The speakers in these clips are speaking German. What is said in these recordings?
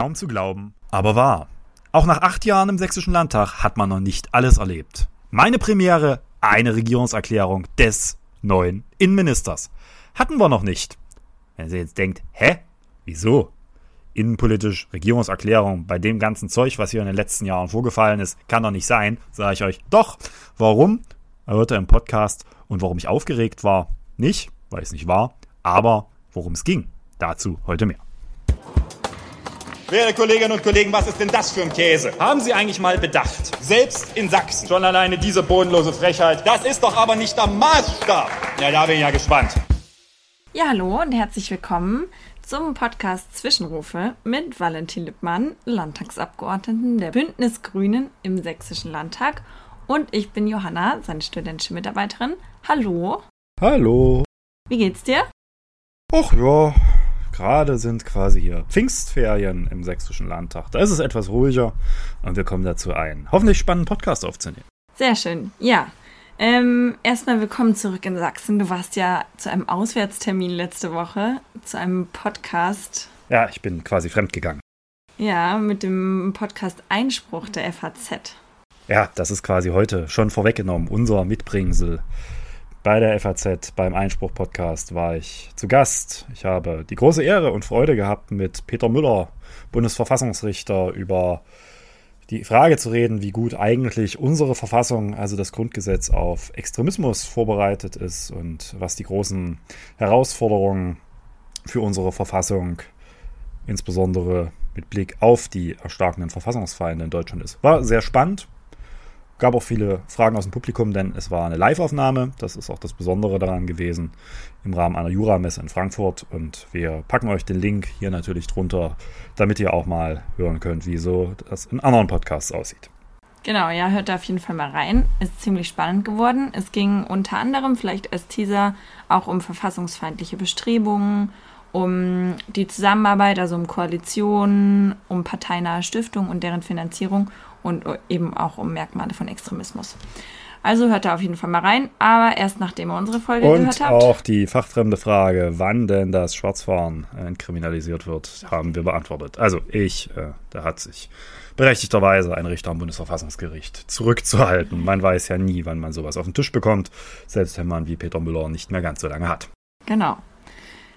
Kaum zu glauben, aber wahr. Auch nach acht Jahren im Sächsischen Landtag hat man noch nicht alles erlebt. Meine Premiere, eine Regierungserklärung des neuen Innenministers. Hatten wir noch nicht. Wenn ihr jetzt denkt, hä? Wieso? Innenpolitisch, Regierungserklärung, bei dem ganzen Zeug, was hier in den letzten Jahren vorgefallen ist, kann doch nicht sein, sage ich euch. Doch. Warum? Hört ihr im Podcast. Und warum ich aufgeregt war? Nicht, weil es nicht war, aber worum es ging. Dazu heute mehr. Werte Kolleginnen und Kollegen, was ist denn das für ein Käse? Haben Sie eigentlich mal bedacht? Selbst in Sachsen. Schon alleine diese bodenlose Frechheit. Das ist doch aber nicht der Maßstab. Ja, da bin ich ja gespannt. Ja, hallo und herzlich willkommen zum Podcast Zwischenrufe mit Valentin Lippmann, Landtagsabgeordneten der Bündnis Grünen im Sächsischen Landtag. Und ich bin Johanna, seine studentische Mitarbeiterin. Hallo. Hallo. Wie geht's dir? Ach ja, gerade sind quasi hier Pfingstferien im Sächsischen Landtag. Da ist es etwas ruhiger und wir kommen dazu ein, hoffentlich spannenden Podcast aufzunehmen. Sehr schön. Ja. Ähm, erstmal willkommen zurück in Sachsen. Du warst ja zu einem Auswärtstermin letzte Woche, zu einem Podcast. Ja, ich bin quasi fremdgegangen. Ja, mit dem Podcast Einspruch der FAZ. Ja, das ist quasi heute schon vorweggenommen, unser Mitbringsel. Bei der FAZ beim Einspruch-Podcast war ich zu Gast. Ich habe die große Ehre und Freude gehabt, mit Peter Müller, Bundesverfassungsrichter, über die Frage zu reden, wie gut eigentlich unsere Verfassung, also das Grundgesetz, auf Extremismus vorbereitet ist und was die großen Herausforderungen für unsere Verfassung, insbesondere mit Blick auf die erstarkenden Verfassungsfeinde in Deutschland ist. War sehr spannend, Gab auch viele Fragen aus dem Publikum, denn es war eine Live-Aufnahme. Das ist auch das Besondere daran gewesen im Rahmen einer Juramesse in Frankfurt. Und wir packen euch den Link hier natürlich drunter, damit ihr auch mal hören könnt, wie so das in anderen Podcasts aussieht. Genau, ja, hört da auf jeden Fall mal rein. Ist ziemlich spannend geworden. Es ging unter anderem vielleicht als Teaser auch um verfassungsfeindliche Bestrebungen, um die Zusammenarbeit, also um Koalitionen, um parteinahe Stiftungen und deren Finanzierung und eben auch um Merkmale von Extremismus. Also hört da auf jeden Fall mal rein, aber erst nachdem ihr unsere Folge und gehört habt. Und auch die fachfremde Frage, wann denn das Schwarzfahren entkriminalisiert wird, haben wir beantwortet. Also ich, äh, da hat sich berechtigterweise ein Richter am Bundesverfassungsgericht zurückzuhalten. Man weiß ja nie, wann man sowas auf den Tisch bekommt, selbst wenn man wie Peter Müller nicht mehr ganz so lange hat. Genau.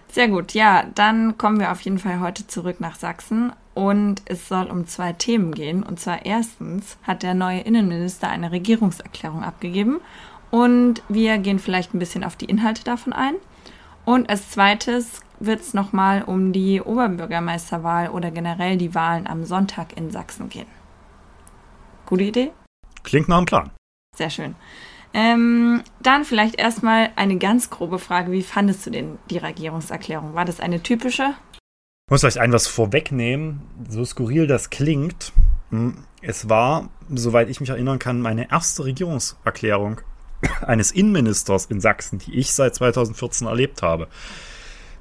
Sehr gut, ja, dann kommen wir auf jeden Fall heute zurück nach Sachsen und es soll um zwei Themen gehen. Und zwar erstens hat der neue Innenminister eine Regierungserklärung abgegeben und wir gehen vielleicht ein bisschen auf die Inhalte davon ein. Und als zweites wird es nochmal um die Oberbürgermeisterwahl oder generell die Wahlen am Sonntag in Sachsen gehen. Gute Idee? Klingt nach einem Plan. Sehr schön. Ähm, dann vielleicht erstmal eine ganz grobe Frage. Wie fandest du denn die Regierungserklärung? War das eine typische? Ich muss vielleicht ein was vorwegnehmen, so skurril das klingt. Hm, es war, soweit ich mich erinnern kann, meine erste Regierungserklärung eines Innenministers in Sachsen, die ich seit 2014 erlebt habe.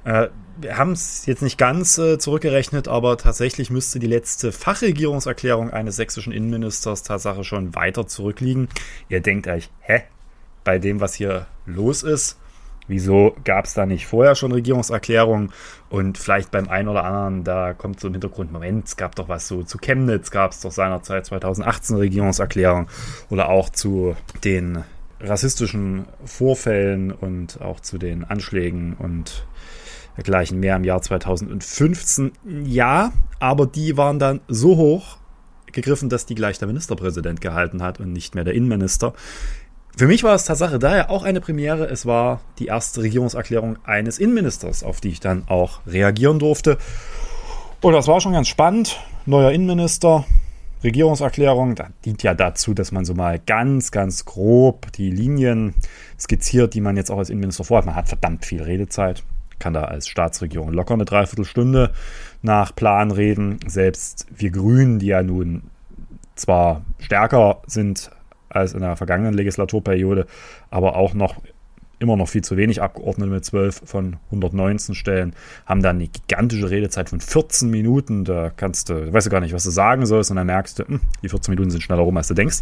Äh, wir haben es jetzt nicht ganz äh, zurückgerechnet, aber tatsächlich müsste die letzte Fachregierungserklärung eines sächsischen Innenministers Tatsache schon weiter zurückliegen. Ihr denkt euch, hä? Bei dem, was hier los ist, wieso gab es da nicht vorher schon Regierungserklärungen? Und vielleicht beim einen oder anderen, da kommt so im Hintergrund, Moment, es gab doch was so zu Chemnitz, gab es doch seinerzeit 2018 Regierungserklärung oder auch zu den rassistischen Vorfällen und auch zu den Anschlägen und dergleichen mehr im Jahr 2015. Ja, aber die waren dann so hoch gegriffen, dass die gleich der Ministerpräsident gehalten hat und nicht mehr der Innenminister. Für mich war es Tatsache daher auch eine Premiere. Es war die erste Regierungserklärung eines Innenministers, auf die ich dann auch reagieren durfte. Und das war schon ganz spannend. Neuer Innenminister, Regierungserklärung, da dient ja dazu, dass man so mal ganz, ganz grob die Linien skizziert, die man jetzt auch als Innenminister vorhat. Man hat verdammt viel Redezeit kann da als Staatsregierung locker eine Dreiviertelstunde nach Plan reden. Selbst wir Grünen, die ja nun zwar stärker sind als in der vergangenen Legislaturperiode, aber auch noch immer noch viel zu wenig Abgeordnete mit 12 von 119 Stellen, haben dann eine gigantische Redezeit von 14 Minuten. Da kannst du, weißt du gar nicht, was du sagen sollst, und dann merkst du, hm, die 14 Minuten sind schneller rum, als du denkst.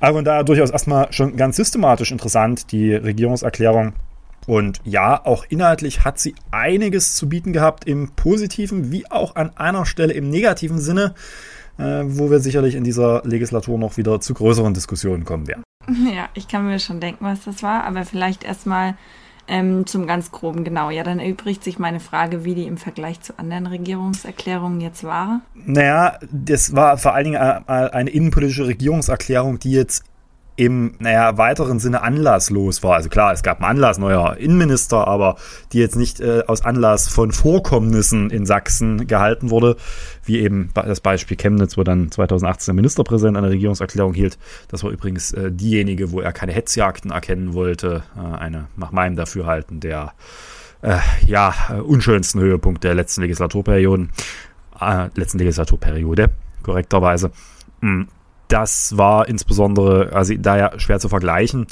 Aber von daher durchaus erstmal schon ganz systematisch interessant, die Regierungserklärung Und ja, auch inhaltlich hat sie einiges zu bieten gehabt im positiven wie auch an einer Stelle im negativen Sinne, äh, wo wir sicherlich in dieser Legislatur noch wieder zu größeren Diskussionen kommen werden. Ja, ich kann mir schon denken, was das war, aber vielleicht erstmal ähm, zum ganz groben genau. Ja, dann erübrigt sich meine Frage, wie die im Vergleich zu anderen Regierungserklärungen jetzt war. Naja, das war vor allen Dingen eine innenpolitische Regierungserklärung, die jetzt im, naja, weiteren Sinne anlasslos war. Also klar, es gab einen Anlass, neuer Innenminister, aber die jetzt nicht äh, aus Anlass von Vorkommnissen in Sachsen gehalten wurde, wie eben das Beispiel Chemnitz, wo dann 2018 der Ministerpräsident eine Regierungserklärung hielt. Das war übrigens äh, diejenige, wo er keine Hetzjagden erkennen wollte. Äh, eine, nach meinem Dafürhalten, der äh, ja, unschönsten Höhepunkt der letzten Legislaturperioden, äh, letzten Legislaturperiode, korrekterweise. Mm das war insbesondere, also daher schwer zu vergleichen,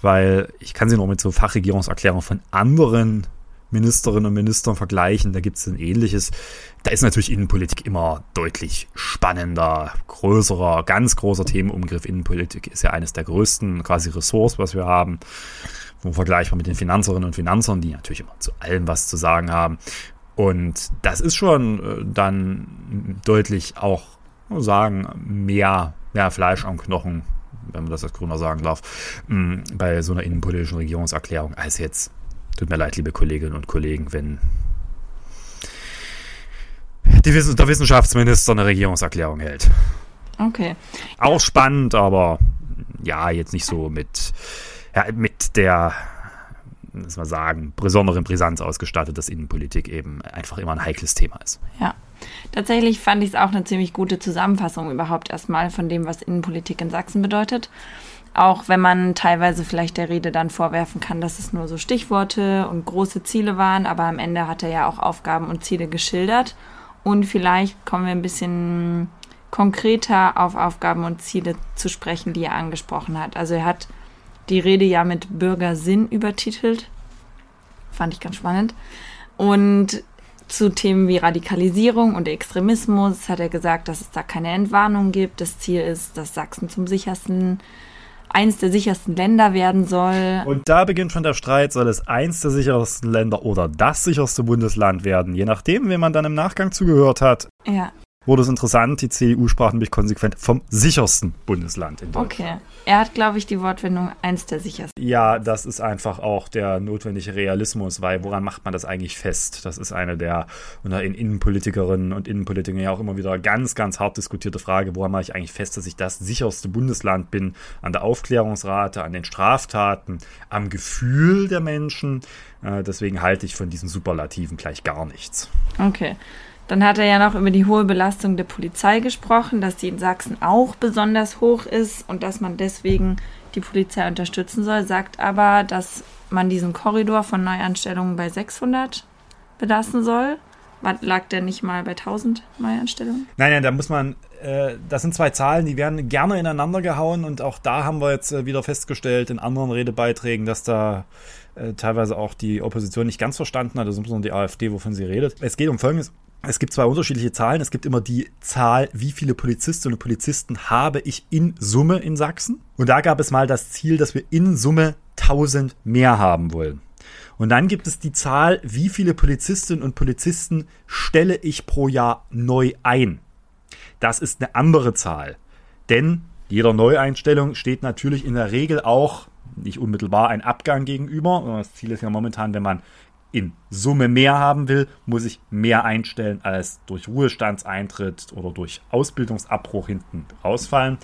weil ich kann sie noch mit so Fachregierungserklärungen von anderen Ministerinnen und Ministern vergleichen. Da gibt es ein ähnliches. Da ist natürlich Innenpolitik immer deutlich spannender, größerer, ganz großer Themenumgriff. Innenpolitik ist ja eines der größten quasi Ressorts, was wir haben. Vergleichbar mit den Finanzerinnen und Finanzern, die natürlich immer zu allem was zu sagen haben. Und das ist schon äh, dann deutlich auch sagen, mehr ja, Fleisch am Knochen, wenn man das als Grüner sagen darf, mm, bei so einer innenpolitischen Regierungserklärung als jetzt. Tut mir leid, liebe Kolleginnen und Kollegen, wenn die, der Wissenschaftsminister eine Regierungserklärung hält. Okay. Auch spannend, aber ja, jetzt nicht so mit, ja, mit der, muss man sagen, besonderen Brisanz ausgestattet, dass Innenpolitik eben einfach immer ein heikles Thema ist. Ja. Tatsächlich fand ich es auch eine ziemlich gute Zusammenfassung überhaupt erstmal von dem, was Innenpolitik in Sachsen bedeutet. Auch wenn man teilweise vielleicht der Rede dann vorwerfen kann, dass es nur so Stichworte und große Ziele waren, aber am Ende hat er ja auch Aufgaben und Ziele geschildert. Und vielleicht kommen wir ein bisschen konkreter auf Aufgaben und Ziele zu sprechen, die er angesprochen hat. Also er hat die Rede ja mit Bürgersinn übertitelt. Fand ich ganz spannend. Und zu Themen wie Radikalisierung und Extremismus hat er gesagt, dass es da keine Entwarnung gibt. Das Ziel ist, dass Sachsen zum sichersten, eins der sichersten Länder werden soll. Und da beginnt schon der Streit, soll es eins der sichersten Länder oder das sicherste Bundesland werden, je nachdem, wem man dann im Nachgang zugehört hat. Ja wurde es interessant. Die CDU sprach nämlich konsequent vom sichersten Bundesland in Deutschland. Okay. Er hat, glaube ich, die Wortwendung eins der sichersten. Ja, das ist einfach auch der notwendige Realismus, weil woran macht man das eigentlich fest? Das ist eine der unter Innenpolitikerinnen und Innenpolitikern ja auch immer wieder ganz, ganz hart diskutierte Frage. Woran mache ich eigentlich fest, dass ich das sicherste Bundesland bin? An der Aufklärungsrate, an den Straftaten, am Gefühl der Menschen. Äh, deswegen halte ich von diesen Superlativen gleich gar nichts. Okay. Dann hat er ja noch über die hohe Belastung der Polizei gesprochen, dass die in Sachsen auch besonders hoch ist und dass man deswegen die Polizei unterstützen soll, sagt aber, dass man diesen Korridor von Neuanstellungen bei 600 belassen soll. Lag der nicht mal bei 1000 Neuanstellungen? Nein, nein, da muss man, äh, das sind zwei Zahlen, die werden gerne ineinander gehauen und auch da haben wir jetzt äh, wieder festgestellt in anderen Redebeiträgen, dass da äh, teilweise auch die Opposition nicht ganz verstanden hat, also insbesondere die AfD, wovon sie redet. Es geht um Folgendes es gibt zwei unterschiedliche Zahlen. Es gibt immer die Zahl, wie viele Polizistinnen und Polizisten habe ich in Summe in Sachsen. Und da gab es mal das Ziel, dass wir in Summe 1000 mehr haben wollen. Und dann gibt es die Zahl, wie viele Polizistinnen und Polizisten stelle ich pro Jahr neu ein. Das ist eine andere Zahl. Denn jeder Neueinstellung steht natürlich in der Regel auch nicht unmittelbar ein Abgang gegenüber. Das Ziel ist ja momentan, wenn man in Summe mehr haben will, muss ich mehr einstellen als durch Ruhestandseintritt oder durch Ausbildungsabbruch hinten rausfallen.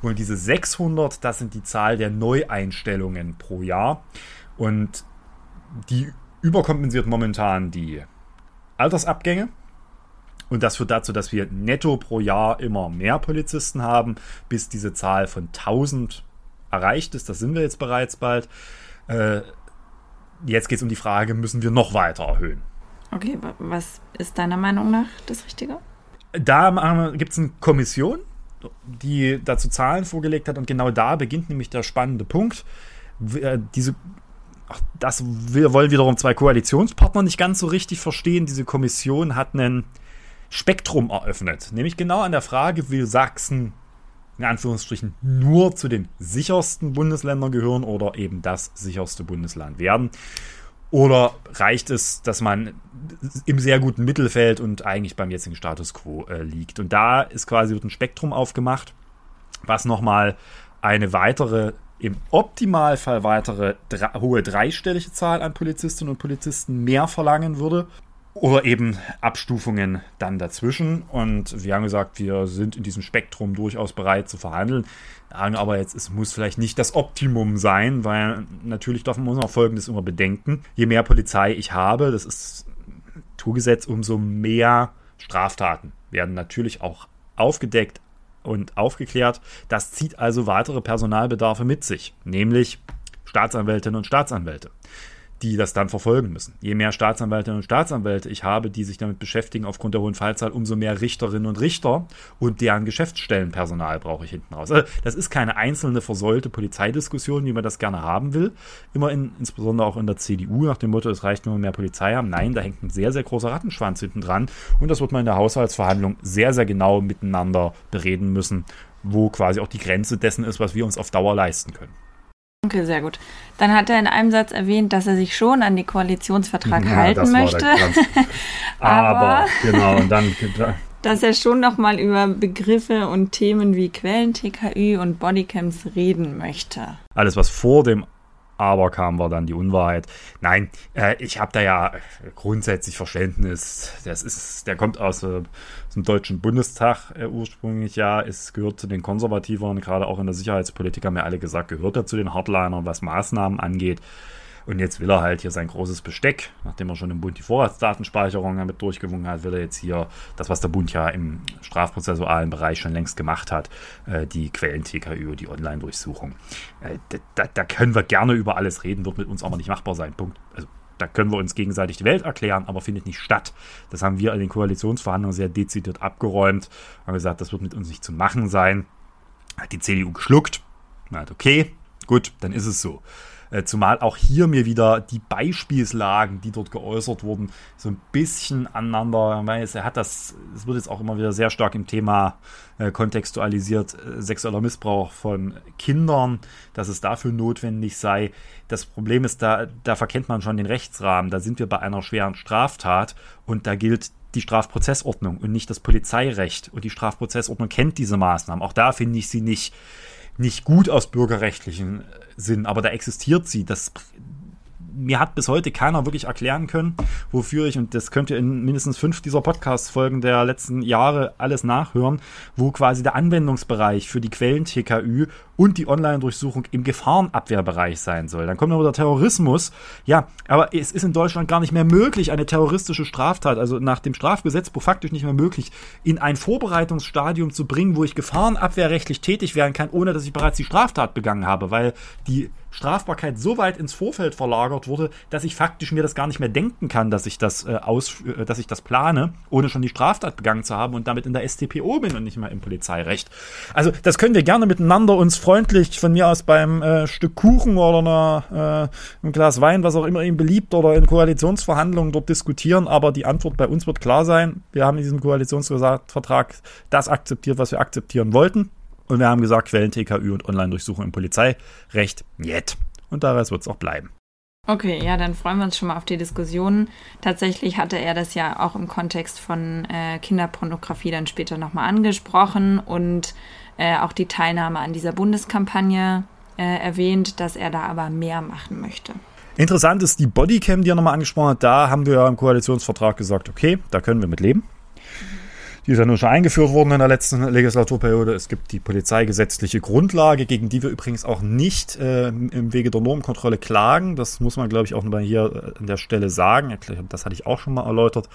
Und diese 600, das sind die Zahl der Neueinstellungen pro Jahr. Und die überkompensiert momentan die Altersabgänge. Und das führt dazu, dass wir netto pro Jahr immer mehr Polizisten haben, bis diese Zahl von 1000 erreicht ist. Das sind wir jetzt bereits bald. Äh, jetzt geht es um die Frage, müssen wir noch weiter erhöhen? Okay, was ist deiner Meinung nach das Richtige? Da gibt es eine Kommission, die dazu Zahlen vorgelegt hat und genau da beginnt nämlich der spannende Punkt. Äh, diese, ach, das wollen wiederum zwei Koalitionspartner nicht ganz so richtig verstehen. Diese Kommission hat ein Spektrum eröffnet, nämlich genau an der Frage, will Sachsen in Anführungsstrichen nur zu den sichersten Bundesländern gehören oder eben das sicherste Bundesland werden. Oder reicht es, dass man im sehr guten Mittelfeld und eigentlich beim jetzigen Status quo äh, liegt? Und da ist quasi ein Spektrum aufgemacht, was nochmal eine weitere, im Optimalfall weitere drei, hohe dreistellige Zahl an Polizistinnen und Polizisten mehr verlangen würde. Oder eben Abstufungen dann dazwischen. Und wir haben gesagt, wir sind in diesem Spektrum durchaus bereit zu verhandeln. Aber jetzt, es muss vielleicht nicht das Optimum sein, weil natürlich darf man auch Folgendes immer bedenken. Je mehr Polizei ich habe, das ist Naturgesetz, umso mehr Straftaten werden natürlich auch aufgedeckt und aufgeklärt. Das zieht also weitere Personalbedarfe mit sich, nämlich Staatsanwältinnen und Staatsanwälte die das dann verfolgen müssen. Je mehr Staatsanwältinnen und Staatsanwälte ich habe, die sich damit beschäftigen aufgrund der hohen Fallzahl, umso mehr Richterinnen und Richter und deren Geschäftsstellenpersonal brauche ich hinten raus. Also das ist keine einzelne versäulte Polizeidiskussion, wie man das gerne haben will. Immer in, insbesondere auch in der CDU nach dem Motto, es reicht nur mehr Polizei haben. Nein, da hängt ein sehr, sehr großer Rattenschwanz hinten dran und das wird man in der Haushaltsverhandlung sehr, sehr genau miteinander bereden müssen, wo quasi auch die Grenze dessen ist, was wir uns auf Dauer leisten können. Okay, sehr gut. Dann hat er in einem Satz erwähnt, dass er sich schon an den Koalitionsvertrag ja, halten möchte. Aber, genau, und dann dass er schon noch mal über Begriffe und Themen wie Quellen-TKÜ und Bodycams reden möchte. Alles, was vor dem aber kam war dann die Unwahrheit. Nein, äh, ich habe da ja grundsätzlich Verständnis. Das ist, der kommt aus, äh, dem Deutschen Bundestag äh, ursprünglich ja, es gehört zu den Konservativen, gerade auch in der Sicherheitspolitik haben ja alle gesagt, gehört er zu den Hardlinern, was Maßnahmen angeht. Und jetzt will er halt hier sein großes Besteck, nachdem er schon im Bund die Vorratsdatenspeicherung damit durchgewungen hat, will er jetzt hier das, was der Bund ja im strafprozessualen Bereich schon längst gemacht hat, äh, die Quellen-TKÜ, die Online-Durchsuchung. Äh, da, da, können wir gerne über alles reden, wird mit uns aber nicht machbar sein. Punkt. Also da können wir uns gegenseitig die Welt erklären, aber findet nicht statt. Das haben wir in den Koalitionsverhandlungen sehr dezidiert abgeräumt. Haben gesagt, das wird mit uns nicht zu machen sein. Hat die CDU geschluckt. Hat okay, gut, dann ist es so. Äh, zumal auch hier mir wieder die Beispielslagen, die dort geäußert wurden, so ein bisschen aneinander. Er hat das, es wird jetzt auch immer wieder sehr stark im Thema äh, kontextualisiert, äh, sexueller Missbrauch von Kindern, dass es dafür notwendig sei. Das Problem ist, da, da verkennt man schon den Rechtsrahmen. Da sind wir bei einer schweren Straftat und da gilt die Strafprozessordnung und nicht das Polizeirecht. Und die Strafprozessordnung kennt diese Maßnahmen. Auch da finde ich sie nicht nicht gut aus bürgerrechtlichen äh, Sinn, aber da existiert sie. Das, mir hat bis heute keiner wirklich erklären können, wofür ich, und das könnt ihr in mindestens fünf dieser Podcast-Folgen der letzten Jahre alles nachhören, wo quasi der Anwendungsbereich für die Quellen-TKÜ und die Online-Durchsuchung im Gefahrenabwehrbereich sein soll. Dann kommt noch der Terrorismus. Ja, aber es ist in Deutschland gar nicht mehr möglich, eine terroristische Straftat, also nach dem Strafgesetzbuch faktisch nicht mehr möglich, in ein Vorbereitungsstadium zu bringen, wo ich gefahrenabwehrrechtlich tätig werden kann, ohne dass ich bereits die Straftat begangen habe, weil die Strafbarkeit so weit ins Vorfeld verlagert wurde, dass ich faktisch mir das gar nicht mehr denken kann, dass ich das äh, aus, äh, dass ich das plane, ohne schon die Straftat begangen zu haben und damit in der StPO bin und nicht mehr im Polizeirecht. Also das können wir gerne miteinander uns freundlich von mir aus beim äh, Stück Kuchen oder einer, äh, ein Glas Wein, was auch immer ihm beliebt, oder in Koalitionsverhandlungen dort diskutieren, aber die Antwort bei uns wird klar sein. Wir haben in diesem Koalitionsvertrag das akzeptiert, was wir akzeptieren wollten. Und wir haben gesagt, Quellen TKÜ und Online-Durchsuchung im Polizeirecht, jet. Und daraus wird es auch bleiben. Okay, ja, dann freuen wir uns schon mal auf die Diskussion. Tatsächlich hatte er das ja auch im Kontext von äh, Kinderpornografie dann später nochmal angesprochen und äh, auch die Teilnahme an dieser Bundeskampagne äh, erwähnt, dass er da aber mehr machen möchte. Interessant ist die Bodycam, die er nochmal angesprochen hat. Da haben wir im Koalitionsvertrag gesagt, okay, da können wir mit leben. Die ist ja nun schon eingeführt worden in der letzten Legislaturperiode. Es gibt die polizeigesetzliche Grundlage, gegen die wir übrigens auch nicht äh, im Wege der Normkontrolle klagen. Das muss man, glaube ich, auch mal hier an der Stelle sagen. Das hatte ich auch schon mal erläutert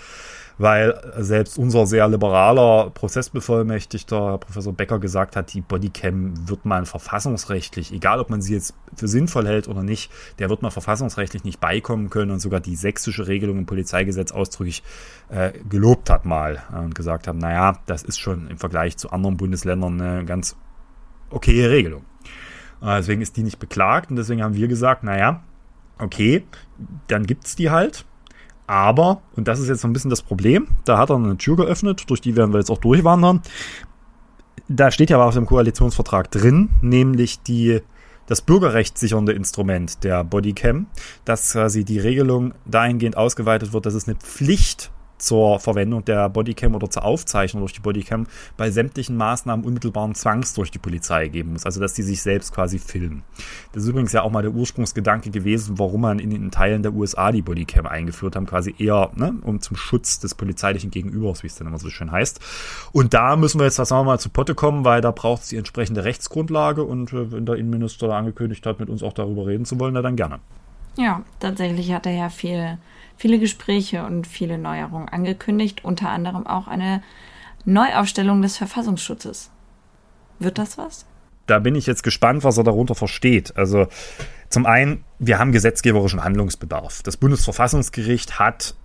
weil selbst unser sehr liberaler Prozessbevollmächtigter Professor Becker gesagt hat, die Bodycam wird man verfassungsrechtlich, egal ob man sie jetzt für sinnvoll hält oder nicht, der wird man verfassungsrechtlich nicht beikommen können und sogar die sächsische Regelung im Polizeigesetz ausdrücklich äh, gelobt hat mal und gesagt hat, naja, das ist schon im Vergleich zu anderen Bundesländern eine ganz okaye Regelung. Äh, deswegen ist die nicht beklagt und deswegen haben wir gesagt, naja, okay, dann gibt's die halt aber, und das ist jetzt so ein bisschen das Problem, da hat er eine Tür geöffnet, durch die werden wir jetzt auch durchwandern. Da steht ja was im Koalitionsvertrag drin, nämlich die, das bürgerrechtssichernde Instrument der Bodycam, dass quasi die Regelung dahingehend ausgeweitet wird, dass es eine Pflicht zur Verwendung der Bodycam oder zur Aufzeichnung durch die Bodycam bei sämtlichen Maßnahmen unmittelbaren Zwangs durch die Polizei geben muss. Also dass die sich selbst quasi filmen. Das ist übrigens ja auch mal der Ursprungsgedanke gewesen, warum man in den Teilen der USA die Bodycam eingeführt haben, quasi eher ne, um zum Schutz des polizeilichen Gegenübers, wie es dann immer so schön heißt. Und da müssen wir jetzt, sagen wir mal, zu Potte kommen, weil da braucht es die entsprechende Rechtsgrundlage und äh, wenn der Innenminister angekündigt hat, mit uns auch darüber reden zu wollen, na dann gerne. Ja, tatsächlich hat er ja viel viele Gespräche und viele Neuerungen angekündigt, unter anderem auch eine Neuaufstellung des Verfassungsschutzes. Wird das was? Da bin ich jetzt gespannt, was er darunter versteht. Also zum einen, wir haben gesetzgeberischen Handlungsbedarf. Das Bundesverfassungsgericht hat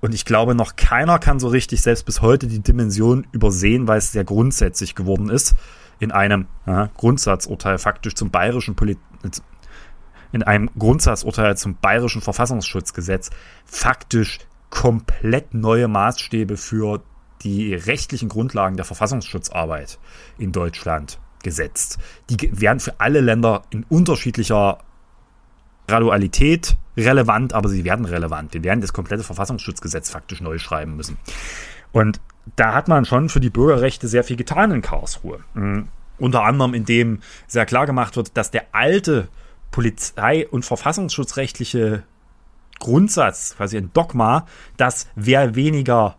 und ich glaube, noch keiner kann so richtig selbst bis heute die Dimension übersehen, weil es sehr grundsätzlich geworden ist, in einem ja, Grundsatzurteil faktisch zum bayerischen Polit in einem Grundsatzurteil zum bayerischen Verfassungsschutzgesetz faktisch komplett neue Maßstäbe für die rechtlichen Grundlagen der Verfassungsschutzarbeit in Deutschland gesetzt. Die werden für alle Länder in unterschiedlicher Gradualität relevant, aber sie werden relevant. Wir werden das komplette Verfassungsschutzgesetz faktisch neu schreiben müssen. Und da hat man schon für die Bürgerrechte sehr viel getan in Karlsruhe. Mhm. Unter anderem, indem sehr klar gemacht wird, dass der alte Polizei- und verfassungsschutzrechtliche Grundsatz, quasi ein Dogma, dass wer weniger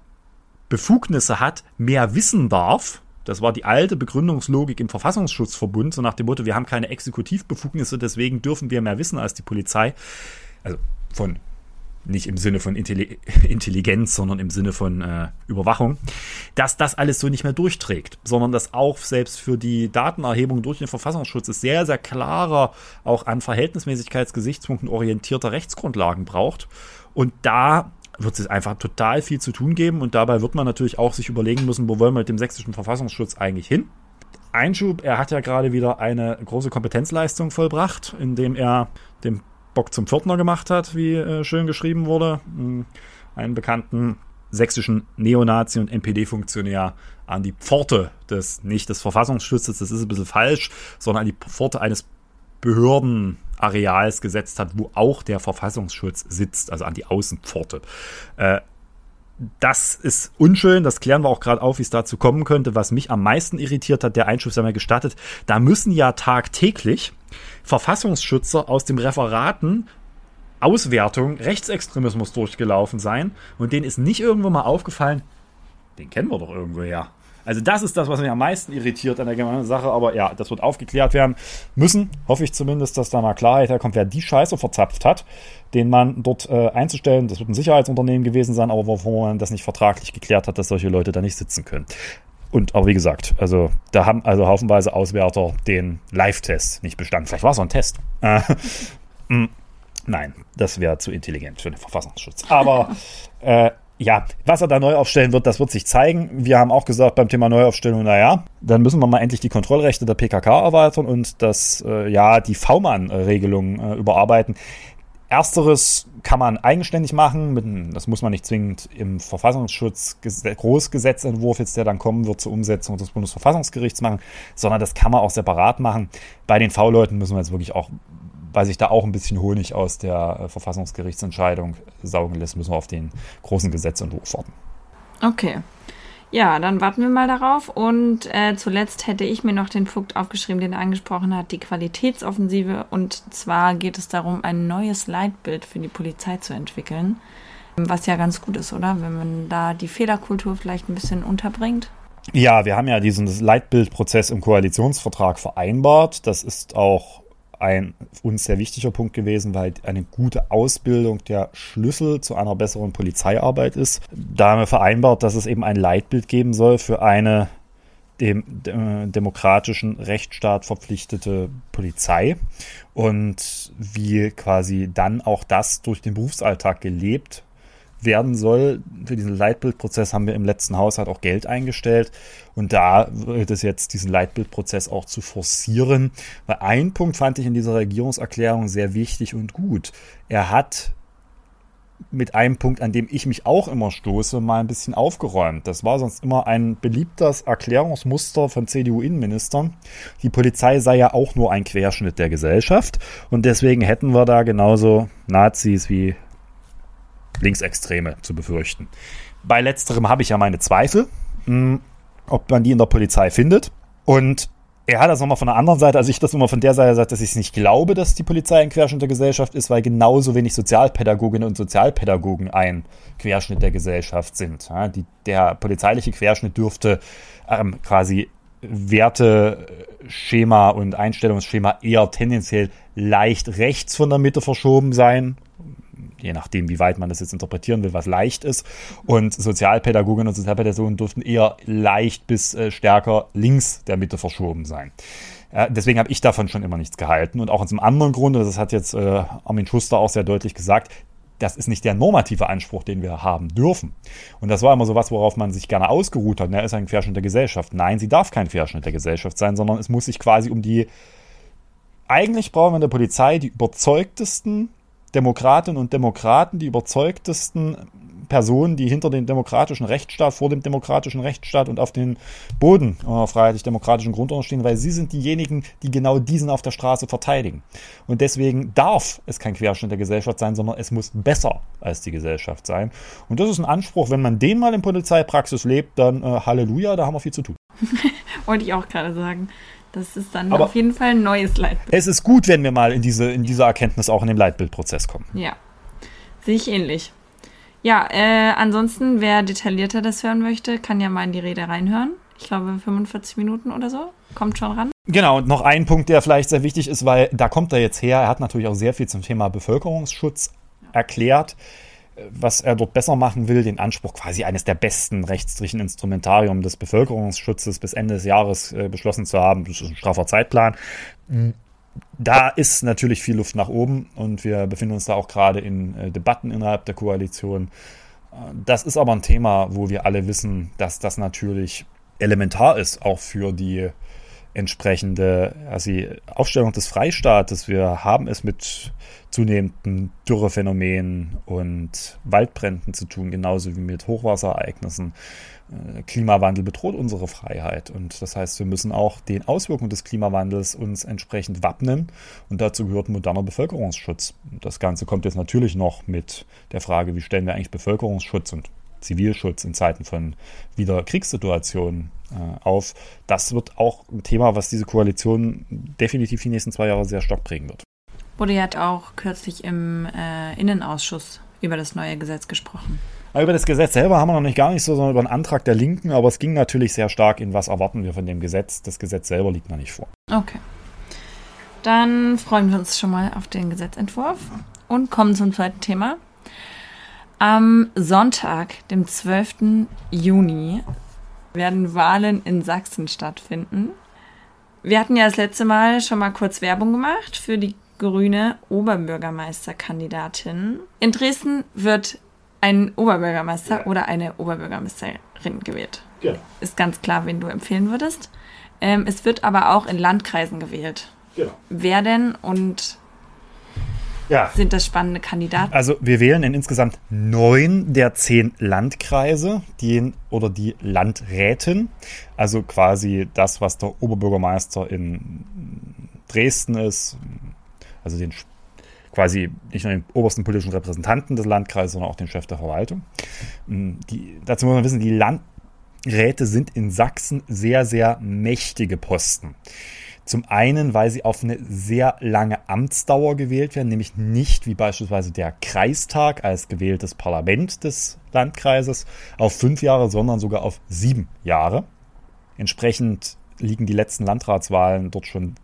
Befugnisse hat, mehr wissen darf. Das war die alte Begründungslogik im Verfassungsschutzverbund, so nach dem Motto, wir haben keine Exekutivbefugnisse, deswegen dürfen wir mehr wissen als die Polizei. Also von nicht im Sinne von Intelligenz, sondern im Sinne von äh, Überwachung, dass das alles so nicht mehr durchträgt, sondern dass auch selbst für die Datenerhebung durch den Verfassungsschutz es sehr, sehr klarer, auch an Verhältnismäßigkeitsgesichtspunkten orientierter Rechtsgrundlagen braucht. Und da wird es einfach total viel zu tun geben und dabei wird man natürlich auch sich überlegen müssen, wo wollen wir mit dem sächsischen Verfassungsschutz eigentlich hin? Einschub, er hat ja gerade wieder eine große Kompetenzleistung vollbracht, indem er dem Bock zum Pförtner gemacht hat, wie äh, schön geschrieben wurde. Hm, einen bekannten sächsischen Neonazi und NPD-Funktionär an die Pforte des, nicht des Verfassungsschutzes, das ist ein bisschen falsch, sondern an die Pforte eines Behördenareals gesetzt hat, wo auch der Verfassungsschutz sitzt, also an die Außenpforte. Äh, das ist unschön, das klären wir auch gerade auf, wie es dazu kommen könnte. Was mich am meisten irritiert hat, der Einschub sei mir gestattet, da müssen ja tagtäglich Verfassungsschützer aus dem Referaten Auswertung Rechtsextremismus durchgelaufen sein und denen ist nicht irgendwo mal aufgefallen, den kennen wir doch irgendwo her. Also das ist das, was mich am meisten irritiert an der ganzen Sache. Aber ja, das wird aufgeklärt werden müssen. Hoffe ich zumindest, dass da mal Klarheit herkommt, wer die Scheiße verzapft hat, den man dort äh, einzustellen. Das wird ein Sicherheitsunternehmen gewesen sein, aber warum man das nicht vertraglich geklärt hat, dass solche Leute da nicht sitzen können. Und auch wie gesagt, also da haben also haufenweise Auswärter den Live-Test nicht bestanden. Vielleicht war es so ein Test. Äh, nein, das wäre zu intelligent für den Verfassungsschutz. Aber äh, ja, was er da neu aufstellen wird, das wird sich zeigen. Wir haben auch gesagt beim Thema Neuaufstellung, naja, dann müssen wir mal endlich die Kontrollrechte der PKK erweitern und das, äh, ja, die V-Mann-Regelung äh, überarbeiten. Ersteres kann man eigenständig machen, mit, das muss man nicht zwingend im Verfassungsschutz Großgesetzentwurf, jetzt der dann kommen wird zur Umsetzung des Bundesverfassungsgerichts machen, sondern das kann man auch separat machen. Bei den V-Leuten müssen wir jetzt wirklich auch weil sich da auch ein bisschen Honig aus der äh, Verfassungsgerichtsentscheidung saugen lässt, müssen wir auf den großen Gesetzentwurf warten. Okay. Ja, dann warten wir mal darauf. Und äh, zuletzt hätte ich mir noch den Punkt aufgeschrieben, den er angesprochen hat, die Qualitätsoffensive. Und zwar geht es darum, ein neues Leitbild für die Polizei zu entwickeln. Was ja ganz gut ist, oder? Wenn man da die Fehlerkultur vielleicht ein bisschen unterbringt. Ja, wir haben ja diesen Leitbildprozess im Koalitionsvertrag vereinbart. Das ist auch ein uns sehr wichtiger Punkt gewesen, weil eine gute Ausbildung der Schlüssel zu einer besseren Polizeiarbeit ist. Da haben wir vereinbart, dass es eben ein Leitbild geben soll für eine dem äh, demokratischen Rechtsstaat verpflichtete Polizei und wie quasi dann auch das durch den Berufsalltag gelebt werden soll. Für diesen Leitbildprozess haben wir im letzten Haushalt auch Geld eingestellt. Und da wird es jetzt, diesen Leitbildprozess auch zu forcieren. Weil ein Punkt fand ich in dieser Regierungserklärung sehr wichtig und gut. Er hat mit einem Punkt, an dem ich mich auch immer stoße, mal ein bisschen aufgeräumt. Das war sonst immer ein beliebtes Erklärungsmuster von CDU-Innenministern. Die Polizei sei ja auch nur ein Querschnitt der Gesellschaft und deswegen hätten wir da genauso Nazis wie Linksextreme zu befürchten. Bei letzterem habe ich ja meine Zweifel, hm, ob man die in der Polizei findet. Und er hat das nochmal von der anderen Seite, also ich das immer von der Seite sagt, dass ich es nicht glaube, dass die Polizei ein Querschnitt der Gesellschaft ist, weil genauso wenig Sozialpädagoginnen und Sozialpädagogen ein Querschnitt der Gesellschaft sind. Ja, die, der polizeiliche Querschnitt dürfte ähm, quasi Werteschema und Einstellungsschema eher tendenziell leicht rechts von der Mitte verschoben sein, je nachdem, wie weit man das jetzt interpretieren will, was leicht ist. Und Sozialpädagoginnen und Sozialpädagogen dürften eher leicht bis äh, stärker links der Mitte verschoben sein. Äh, deswegen habe ich davon schon immer nichts gehalten. Und auch aus einem anderen Grund, das hat jetzt äh, Armin Schuster auch sehr deutlich gesagt, das ist nicht der normative Anspruch, den wir haben dürfen. Und das war immer so was, worauf man sich gerne ausgeruht hat. Er ist ein Querschnitt der Gesellschaft. Nein, sie darf kein Querschnitt der Gesellschaft sein, sondern es muss sich quasi um die eigentlich brauchen wir in der Polizei die überzeugtesten Demokratinnen und Demokraten, die überzeugtesten Personen, die hinter dem demokratischen Rechtsstaat, vor dem demokratischen Rechtsstaat und auf den Boden äh, freiheitlich-demokratischen Grundordnung stehen, weil sie sind diejenigen, die genau diesen auf der Straße verteidigen. Und deswegen darf es kein Querschnitt der Gesellschaft sein, sondern es muss besser als die Gesellschaft sein. Und das ist ein Anspruch, wenn man den mal in Polizeipraxis lebt, dann äh, Halleluja, da haben wir viel zu tun. Wollte ich auch gerade sagen. Das ist dann Aber auf jeden Fall ein neues Leitbild. Es ist gut, wenn wir mal in diese, in diese Erkenntnis auch in den Leitbildprozess kommen. Ja, sehe ich ähnlich. Ja, äh, ansonsten, wer detaillierter das hören möchte, kann ja mal in die Rede reinhören. Ich glaube 45 Minuten oder so. Kommt schon ran. Genau, und noch ein Punkt, der vielleicht sehr wichtig ist, weil da kommt er jetzt her. Er hat natürlich auch sehr viel zum Thema Bevölkerungsschutz erklärt was er dort besser machen will, den Anspruch quasi eines der besten rechtsstrichen Instrumentarium des Bevölkerungsschutzes bis Ende des Jahres äh, beschlossen zu haben. Das ist ein straffer Zeitplan. Da ist natürlich viel Luft nach oben und wir befinden uns da auch gerade in äh, Debatten innerhalb der Koalition. Das ist aber ein Thema, wo wir alle wissen, dass das natürlich elementar ist, auch für die entsprechende also Aufstellung des Freistaates. Wir haben es mit zunehmenden Dürrephänomenen und Waldbränden zu tun, genauso wie mit Hochwasserereignissen. Äh, Klimawandel bedroht unsere Freiheit und das heißt, wir müssen auch den Auswirkungen des Klimawandels uns entsprechend wappnen und dazu gehört moderner Bevölkerungsschutz. Das Ganze kommt jetzt natürlich noch mit der Frage, wie stellen wir eigentlich Bevölkerungsschutz und Zivilschutz in Zeiten von wieder Kriegssituationen auf. Das wird auch ein Thema, was diese Koalition definitiv die nächsten zwei Jahre sehr stark prägen wird. Wurde hat auch kürzlich im äh, Innenausschuss über das neue Gesetz gesprochen. über das Gesetz selber haben wir noch nicht gar nicht so, sondern über einen Antrag der Linken, aber es ging natürlich sehr stark in, was erwarten wir von dem Gesetz. Das Gesetz selber liegt noch nicht vor. Okay. Dann freuen wir uns schon mal auf den Gesetzentwurf und kommen zum zweiten Thema. Am Sonntag, dem 12. Juni, werden Wahlen in Sachsen stattfinden. Wir hatten ja das letzte Mal schon mal kurz Werbung gemacht für die grüne Oberbürgermeisterkandidatin. In Dresden wird ein Oberbürgermeister ja. oder eine Oberbürgermeisterin gewählt. Ja. Ist ganz klar, wen du empfehlen würdest. Ähm, es wird aber auch in Landkreisen gewählt. Genau. Wer denn und ja. sind das spannende Kandidaten. Also wir wählen in insgesamt neun der zehn Landkreise, die oder die Landräten, also quasi das, was der Oberbürgermeister in Dresden ist, also den quasi nicht nur den obersten politischen Repräsentanten des Landkreises, sondern auch den Chef der Verwaltung. Die, dazu muss man wissen, die Landräte sind in Sachsen sehr, sehr mächtige Posten. Zum einen, weil sie auf eine sehr lange Amtsdauer gewählt werden, nämlich nicht wie beispielsweise der Kreistag als gewähltes Parlament des Landkreises auf fünf Jahre, sondern sogar auf sieben Jahre. Entsprechend liegen die letzten Landratswahlen dort schon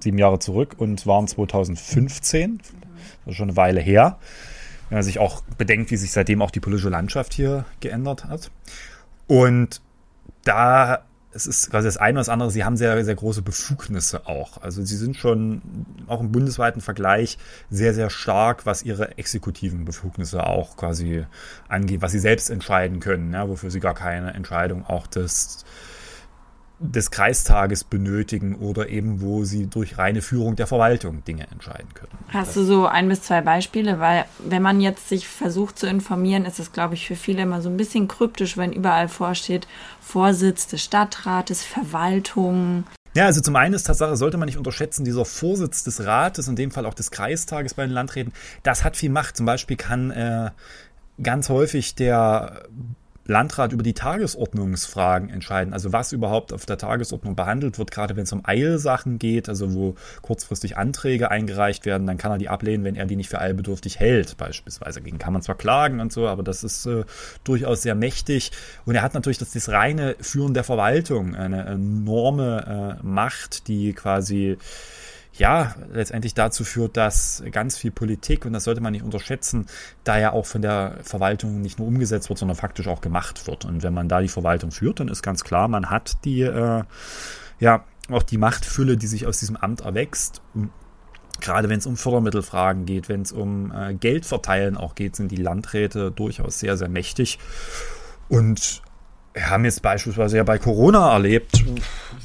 sieben Jahre zurück und waren 2015. Das ist schon eine Weile her. Wenn man sich auch bedenkt, wie sich seitdem auch die politische Landschaft hier geändert hat. Und da es ist quasi das eine oder das andere, sie haben sehr, sehr große Befugnisse auch. Also sie sind schon auch im bundesweiten Vergleich sehr, sehr stark, was ihre exekutiven Befugnisse auch quasi angeht, was sie selbst entscheiden können, ja, wofür sie gar keine Entscheidung auch des des Kreistages benötigen oder eben wo sie durch reine Führung der Verwaltung Dinge entscheiden können. Hast du so ein bis zwei Beispiele? Weil wenn man jetzt sich versucht zu informieren, ist es, glaube ich, für viele immer so ein bisschen kryptisch, wenn überall vorsteht Vorsitz des Stadtrates, Verwaltung. Ja, also zum einen ist Tatsache, sollte man nicht unterschätzen, dieser Vorsitz des Rates, in dem Fall auch des Kreistages bei den Landräten, das hat viel Macht. Zum Beispiel kann äh, ganz häufig der Landrat über die Tagesordnungsfragen entscheiden, also was überhaupt auf der Tagesordnung behandelt wird, gerade wenn es um Eilsachen geht, also wo kurzfristig Anträge eingereicht werden, dann kann er die ablehnen, wenn er die nicht für eilbedürftig hält, beispielsweise. Gegen kann man zwar klagen und so, aber das ist äh, durchaus sehr mächtig. Und er hat natürlich das, das reine Führen der Verwaltung, eine enorme äh, Macht, die quasi ja, letztendlich dazu führt, dass ganz viel Politik, und das sollte man nicht unterschätzen, da ja auch von der Verwaltung nicht nur umgesetzt wird, sondern faktisch auch gemacht wird. Und wenn man da die Verwaltung führt, dann ist ganz klar, man hat die, äh, ja, auch die Machtfülle, die sich aus diesem Amt erwächst. Gerade wenn es um Fördermittelfragen geht, wenn es um äh, Geldverteilen auch geht, sind die Landräte durchaus sehr, sehr mächtig. Und wir haben jetzt beispielsweise ja bei Corona erlebt,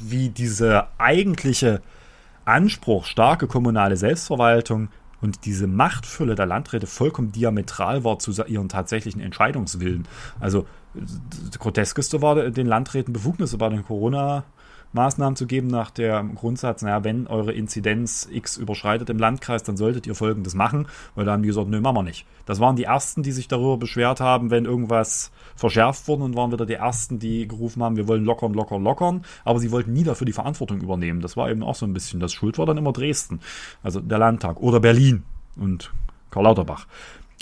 wie diese eigentliche Anspruch, starke kommunale Selbstverwaltung und diese Machtfülle der Landräte vollkommen diametral war zu ihren tatsächlichen Entscheidungswillen. Also das Groteskeste war den Landräten Befugnisse bei den Corona- Maßnahmen zu geben nach dem Grundsatz, naja, wenn eure Inzidenz X überschreitet im Landkreis, dann solltet ihr Folgendes machen, weil da haben die gesagt, nö, machen wir nicht. Das waren die Ersten, die sich darüber beschwert haben, wenn irgendwas verschärft wurde und waren wieder die Ersten, die gerufen haben, wir wollen lockern, lockern, lockern, aber sie wollten nie dafür die Verantwortung übernehmen. Das war eben auch so ein bisschen, das Schuld war dann immer Dresden, also der Landtag oder Berlin und Karl Lauterbach.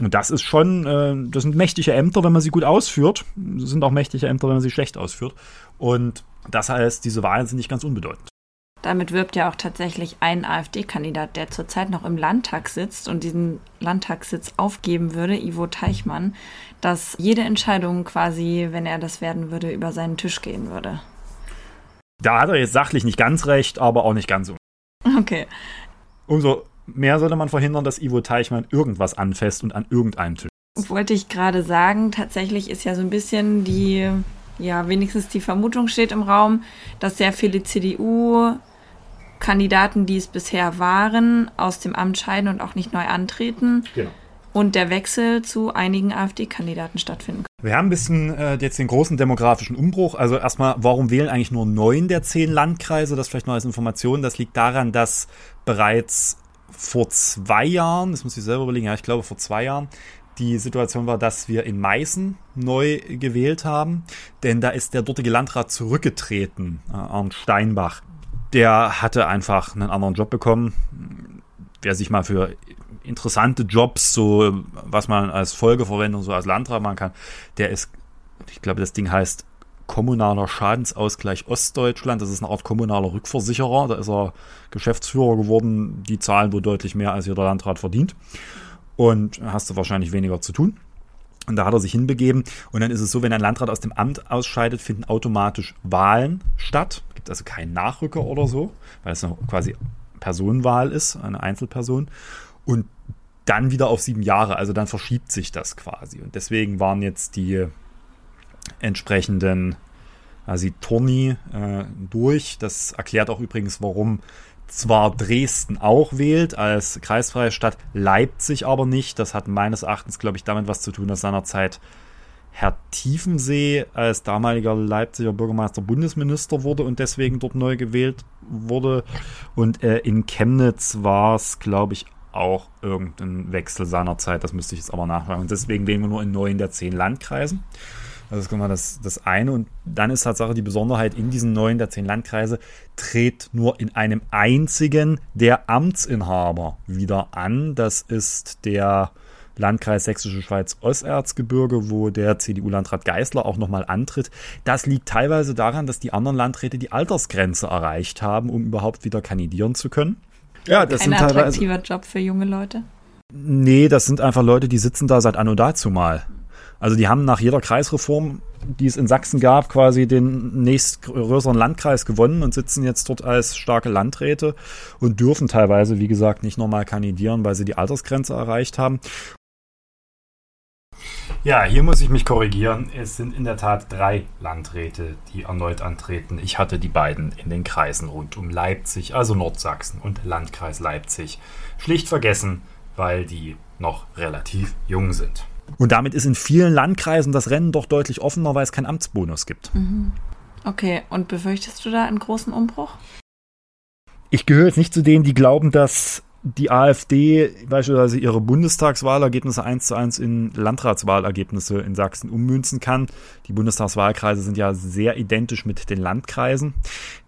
Und das ist schon, äh, das sind mächtige Ämter, wenn man sie gut ausführt. Das sind auch mächtige Ämter, wenn man sie schlecht ausführt. Und das heißt, diese Wahlen sind nicht ganz unbedeutend. Damit wirbt ja auch tatsächlich ein AfD-Kandidat, der zurzeit noch im Landtag sitzt und diesen Landtagssitz aufgeben würde, Ivo Teichmann, dass jede Entscheidung quasi, wenn er das werden würde, über seinen Tisch gehen würde. Da hat er jetzt sachlich nicht ganz recht, aber auch nicht ganz so. Okay. Umso mehr sollte man verhindern, dass Ivo Teichmann irgendwas anfasst und an irgendeinem Tisch. Wollte ich gerade sagen, tatsächlich ist ja so ein bisschen die ja, wenigstens die Vermutung steht im Raum, dass sehr viele CDU-Kandidaten, die es bisher waren, aus dem Amt scheiden und auch nicht neu antreten. Genau. Und der Wechsel zu einigen AfD-Kandidaten stattfinden kann. Wir haben ein bisschen äh, jetzt den großen demografischen Umbruch. Also erstmal, warum wählen eigentlich nur neun der zehn Landkreise? Das vielleicht noch als Information. Das liegt daran, dass bereits vor zwei Jahren, das muss ich selber überlegen, ja, ich glaube vor zwei Jahren, die Situation war, dass wir in Meißen neu gewählt haben, denn da ist der dortige Landrat zurückgetreten, äh, Arndt Steinbach. Der hatte einfach einen anderen Job bekommen. Wer sich mal für interessante Jobs, so was man als Folgeverwendung so als Landrat machen kann, der ist, ich glaube, das Ding heißt kommunaler Schadensausgleich Ostdeutschland. Das ist eine Art kommunaler Rückversicherer. Da ist er Geschäftsführer geworden. Die zahlen wohl deutlich mehr, als jeder Landrat verdient und hast du wahrscheinlich weniger zu tun. Und da hat er sich hinbegeben. Und dann ist es so, wenn ein Landrat aus dem Amt ausscheidet, finden automatisch Wahlen statt. Es gibt also keinen Nachrücker oder so, weil es eine quasi Personenwahl ist, eine Einzelperson. Und dann wieder auf sieben Jahre. Also dann verschiebt sich das quasi. Und deswegen waren jetzt die entsprechenden also Turni äh, durch. Das erklärt auch übrigens, warum zwar Dresden auch wählt als kreisfreie Stadt, Leipzig aber nicht. Das hat meines Erachtens, glaube ich, damit was zu tun, dass seinerzeit Herr Tiefensee als damaliger Leipziger Bürgermeister Bundesminister wurde und deswegen dort neu gewählt wurde. Und äh, in Chemnitz war es, glaube ich, auch irgendein Wechsel seinerzeit. Das müsste ich jetzt aber nachfragen. Und deswegen wählen wir nur in neun der zehn Landkreisen. Also das ist mal das, das eine. Und dann ist Tatsache die Besonderheit, in diesen neun der zehn Landkreise tritt nur in einem einzigen der Amtsinhaber wieder an. Das ist der Landkreis Sächsische Schweiz Osterzgebirge, wo der CDU-Landrat Geißler auch nochmal antritt. Das liegt teilweise daran, dass die anderen Landräte die Altersgrenze erreicht haben, um überhaupt wieder kandidieren zu können. Ja, das Kein sind teilweise, attraktiver Job für junge Leute. Nee, das sind einfach Leute, die sitzen da seit anno dazu mal. Also die haben nach jeder Kreisreform, die es in Sachsen gab, quasi den nächstgrößeren Landkreis gewonnen und sitzen jetzt dort als starke Landräte und dürfen teilweise, wie gesagt, nicht nochmal kandidieren, weil sie die Altersgrenze erreicht haben. Ja, hier muss ich mich korrigieren. Es sind in der Tat drei Landräte, die erneut antreten. Ich hatte die beiden in den Kreisen rund um Leipzig, also Nordsachsen und Landkreis Leipzig, schlicht vergessen, weil die noch relativ jung sind. Und damit ist in vielen Landkreisen das Rennen doch deutlich offener, weil es keinen Amtsbonus gibt. Mhm. Okay, und befürchtest du da einen großen Umbruch? Ich gehöre jetzt nicht zu denen, die glauben, dass die AfD beispielsweise ihre Bundestagswahlergebnisse eins zu eins in Landratswahlergebnisse in Sachsen ummünzen kann. Die Bundestagswahlkreise sind ja sehr identisch mit den Landkreisen.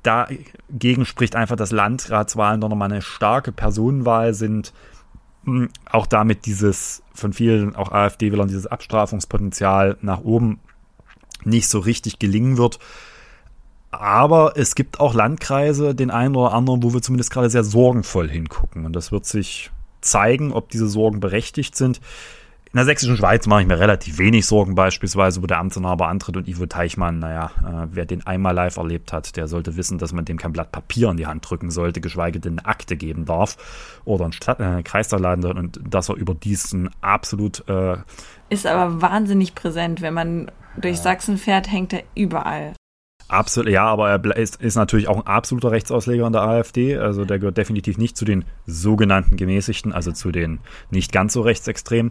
Dagegen spricht einfach, dass Landratswahlen doch nochmal eine starke Personenwahl sind. Hm, auch damit dieses von vielen, auch AfD-Wählern, dieses Abstrafungspotenzial nach oben nicht so richtig gelingen wird. Aber es gibt auch Landkreise, den einen oder anderen, wo wir zumindest gerade sehr sorgenvoll hingucken. Und das wird sich zeigen, ob diese Sorgen berechtigt sind. In der sächsischen Schweiz mache ich mir relativ wenig Sorgen, beispielsweise, wo der Amtsinhaber antritt und Ivo Teichmann, naja, äh, wer den einmal live erlebt hat, der sollte wissen, dass man dem kein Blatt Papier in die Hand drücken sollte, geschweige denn eine Akte geben darf oder einen Stadt, äh, Kreistag laden soll und dass er über diesen absolut. Äh, Ist aber wahnsinnig präsent, wenn man durch. Sachsen fährt, hängt er überall. Absolut, ja, aber er ist, ist, natürlich auch ein absoluter Rechtsausleger in der AfD. Also der gehört definitiv nicht zu den sogenannten Gemäßigten, also zu den nicht ganz so rechtsextremen.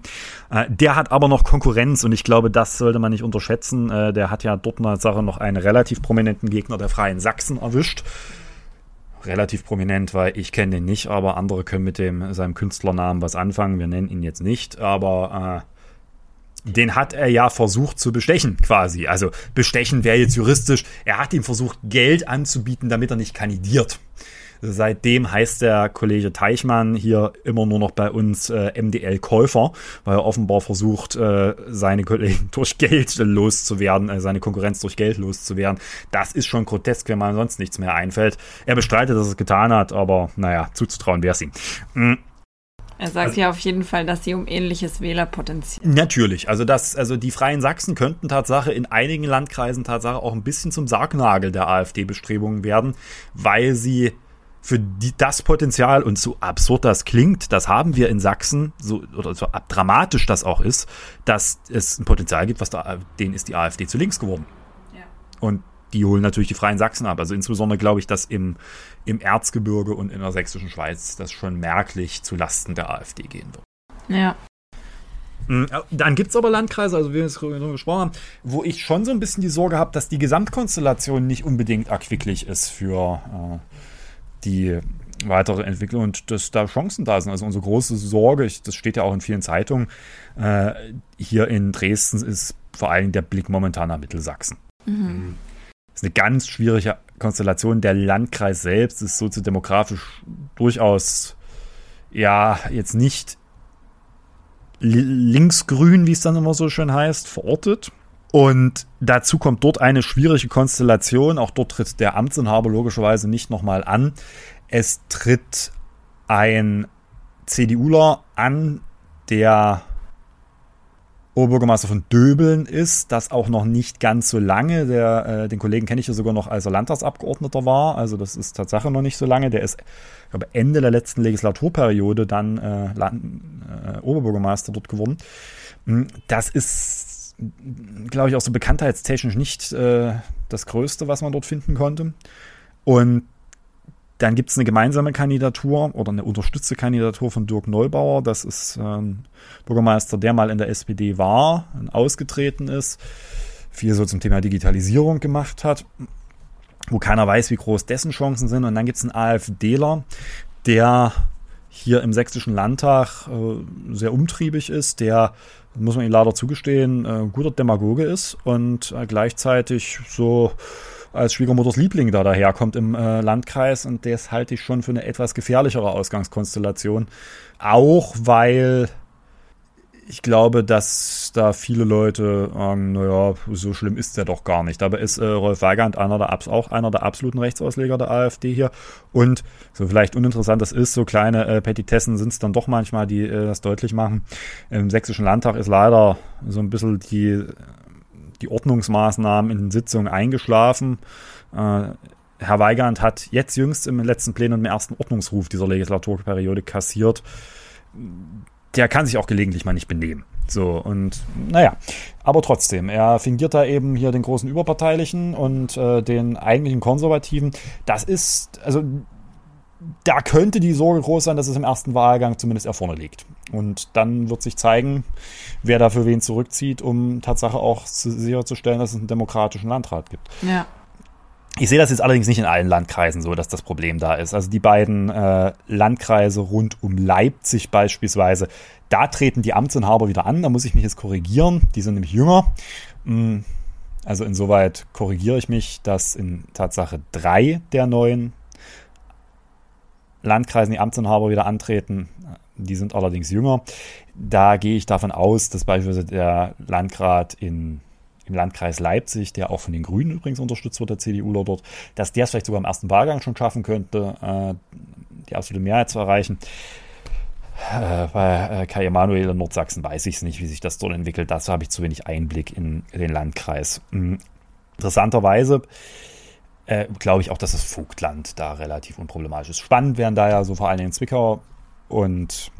Äh, der hat aber noch Konkurrenz und ich glaube, das sollte man nicht unterschätzen. Äh, der hat ja dort in der Sache noch einen relativ prominenten Gegner der Freien Sachsen erwischt. Relativ prominent, weil ich kenne den nicht, aber andere können mit dem seinem Künstlernamen was anfangen. Wir nennen ihn jetzt nicht, aber äh, den hat er ja versucht zu bestechen, quasi. Also bestechen wäre jetzt juristisch. Er hat ihm versucht, Geld anzubieten, damit er nicht kandidiert. Seitdem heißt der Kollege Teichmann hier immer nur noch bei uns äh, MDL-Käufer, weil er offenbar versucht, äh, seine Kollegen durch Geld loszuwerden, äh, seine Konkurrenz durch Geld loszuwerden. Das ist schon grotesk, wenn man sonst nichts mehr einfällt. Er bestreitet, dass er es getan hat, aber naja, zuzutrauen wäre es ihm. Mhm. Er sagt also, ja auf jeden Fall, dass sie um ähnliches Wählerpotenzial. Natürlich, also das, also die Freien Sachsen könnten Tatsache in einigen Landkreisen Tatsache auch ein bisschen zum Sargnagel der AfD-Bestrebungen werden, weil sie für die, das Potenzial und so absurd das klingt, das haben wir in Sachsen, so oder so dramatisch das auch ist, dass es ein Potenzial gibt, was da, denen ist die AfD zu links geworden. Ja. Und die holen natürlich die Freien Sachsen ab. Also insbesondere glaube ich, dass im, im Erzgebirge und in der sächsischen Schweiz das schon merklich zu Lasten der AfD gehen wird. Ja. Hm, dann gibt es aber Landkreise, also wie wir jetzt darüber gesprochen haben, wo ich schon so ein bisschen die Sorge habe, dass die Gesamtkonstellation nicht unbedingt erquicklich ist für äh, die weitere Entwicklung und dass da Chancen da sind. Also unsere große Sorge, ich, das steht ja auch in vielen Zeitungen, äh, hier in Dresden ist vor allem der Blick momentan nach Mittelsachsen. Mhm ist eine ganz schwierige Konstellation. Der Landkreis selbst ist soziodemografisch durchaus ja jetzt nicht linksgrün, wie es dann immer so schön heißt, verortet. Und dazu kommt dort eine schwierige Konstellation. Auch dort tritt der Amtsinhaber logischerweise nicht nochmal an. Es tritt ein CDUler an, der Oberbürgermeister von Döbeln ist, das auch noch nicht ganz so lange. Der, äh, den Kollegen kenne ich ja sogar noch, als er Landtagsabgeordneter war. Also das ist Tatsache noch nicht so lange. Der ist, ich glaube, Ende der letzten Legislaturperiode dann äh, Land, äh, Oberbürgermeister dort geworden. Hm, das ist, glaube ich, auch so bekanntheitstechnisch nicht äh, das Größte, was man dort finden konnte. Und dann gibt es eine gemeinsame Kandidatur oder eine unterstützte Kandidatur von Dirk Neubauer. Das ist ähm, Bürgermeister, der mal in der SPD war, ausgetreten ist, viel so zum Thema Digitalisierung gemacht hat, wo keiner weiß, wie groß dessen Chancen sind. Und dann gibt es einen AfDler, der hier im sächsischen Landtag äh, sehr umtriebig ist, der, muss man ihm leider zugestehen, äh, guter Demagoge ist und äh, gleichzeitig so als Schwiegermutters Liebling da daherkommt im äh, Landkreis und das halte ich schon für eine etwas gefährlichere Ausgangskonstellation. Auch weil ich glaube, dass da viele Leute sagen, naja, so schlimm ist der doch gar nicht. Dabei ist äh, Rolf Weigand einer der, auch einer der absoluten Rechtsausleger der AfD hier. Und so vielleicht uninteressant das ist, so kleine äh, Petitessen sind es dann doch manchmal, die äh, das deutlich machen. Im Sächsischen Landtag ist leider so ein bisschen die die Ordnungsmaßnahmen in den Sitzungen eingeschlafen. Äh, Herr Weigand hat jetzt jüngst im letzten Plenum den ersten Ordnungsruf dieser Legislaturperiode kassiert. der kann sich auch gelegentlich mal nicht benehmen. So, und naja, aber trotzdem, er fingiert da eben hier den großen Überparteilichen und äh, den eigentlichen Konservativen. Das ist, also da könnte die Sorge groß sein, dass es im ersten Wahlgang zumindest er vorne liegt. Und dann wird sich zeigen, wer da für wen zurückzieht, um Tatsache auch sicherzustellen, dass es einen demokratischen Landrat gibt. Ja. Ich sehe das jetzt allerdings nicht in allen Landkreisen so, dass das Problem da ist. Also die beiden äh, Landkreise rund um Leipzig beispielsweise, da treten die Amtsinhaber wieder an. Da muss ich mich jetzt korrigieren. Die sind nämlich jünger. Mm, also insoweit korrigiere ich mich, dass in Tatsache drei der neuen Landkreisen die Amtsinhaber wieder antreten. Die sind allerdings jünger. Da gehe ich davon aus, dass beispielsweise der Landrat in, im Landkreis Leipzig, der auch von den Grünen übrigens unterstützt wird, der CDU dort, dass der es vielleicht sogar im ersten Wahlgang schon schaffen könnte, äh, die absolute Mehrheit zu erreichen. Äh, bei äh, Kai Emanuel in Nordsachsen weiß ich es nicht, wie sich das dort entwickelt. Dazu habe ich zu wenig Einblick in, den Landkreis. Mhm. Interessanterweise äh, glaube ich auch, dass das Vogtland da relativ unproblematisch ist. Spannend wären da ja so vor allem in Zwickau und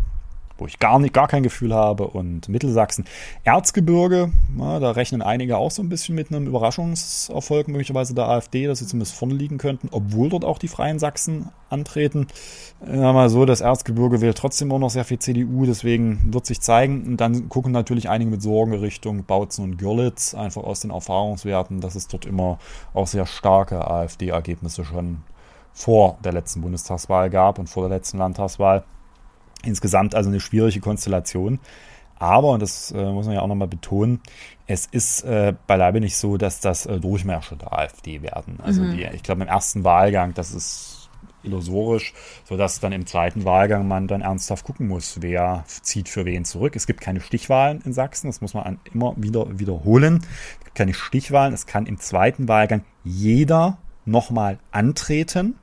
wo ich gar nicht, gar kein Gefühl habe und Mittelsachsen. Erzgebirge, ja, da rechnen einige auch so ein bisschen mit einem Überraschungserfolg möglicherweise der AfD, dass sie zumindest vorne liegen könnten, obwohl dort auch die Freien Sachsen antreten. Ja, mal so, das Erzgebirge wählt trotzdem auch noch sehr viel CDU, deswegen wird sich zeigen. Und dann gucken natürlich einige mit Sorgen Richtung Bautzen und Görlitz, einfach aus den Erfahrungswerten, dass es dort immer auch sehr starke AfD-Ergebnisse schon vor der letzten Bundestagswahl gab und vor der letzten Landtagswahl. Insgesamt also eine schwierige Konstellation. Aber, und das äh, muss man ja auch nochmal betonen, es ist äh, beileibe nicht so, dass das äh, Durchmärsche der AfD werden. Also mhm. die, ich glaube, im ersten Wahlgang, das ist illusorisch, sodass dann im zweiten Wahlgang man dann ernsthaft gucken muss, wer zieht für wen zurück. Es gibt keine Stichwahlen in Sachsen, das muss man immer wieder wiederholen. Es gibt keine Stichwahlen, es kann im zweiten Wahlgang jeder nochmal antreten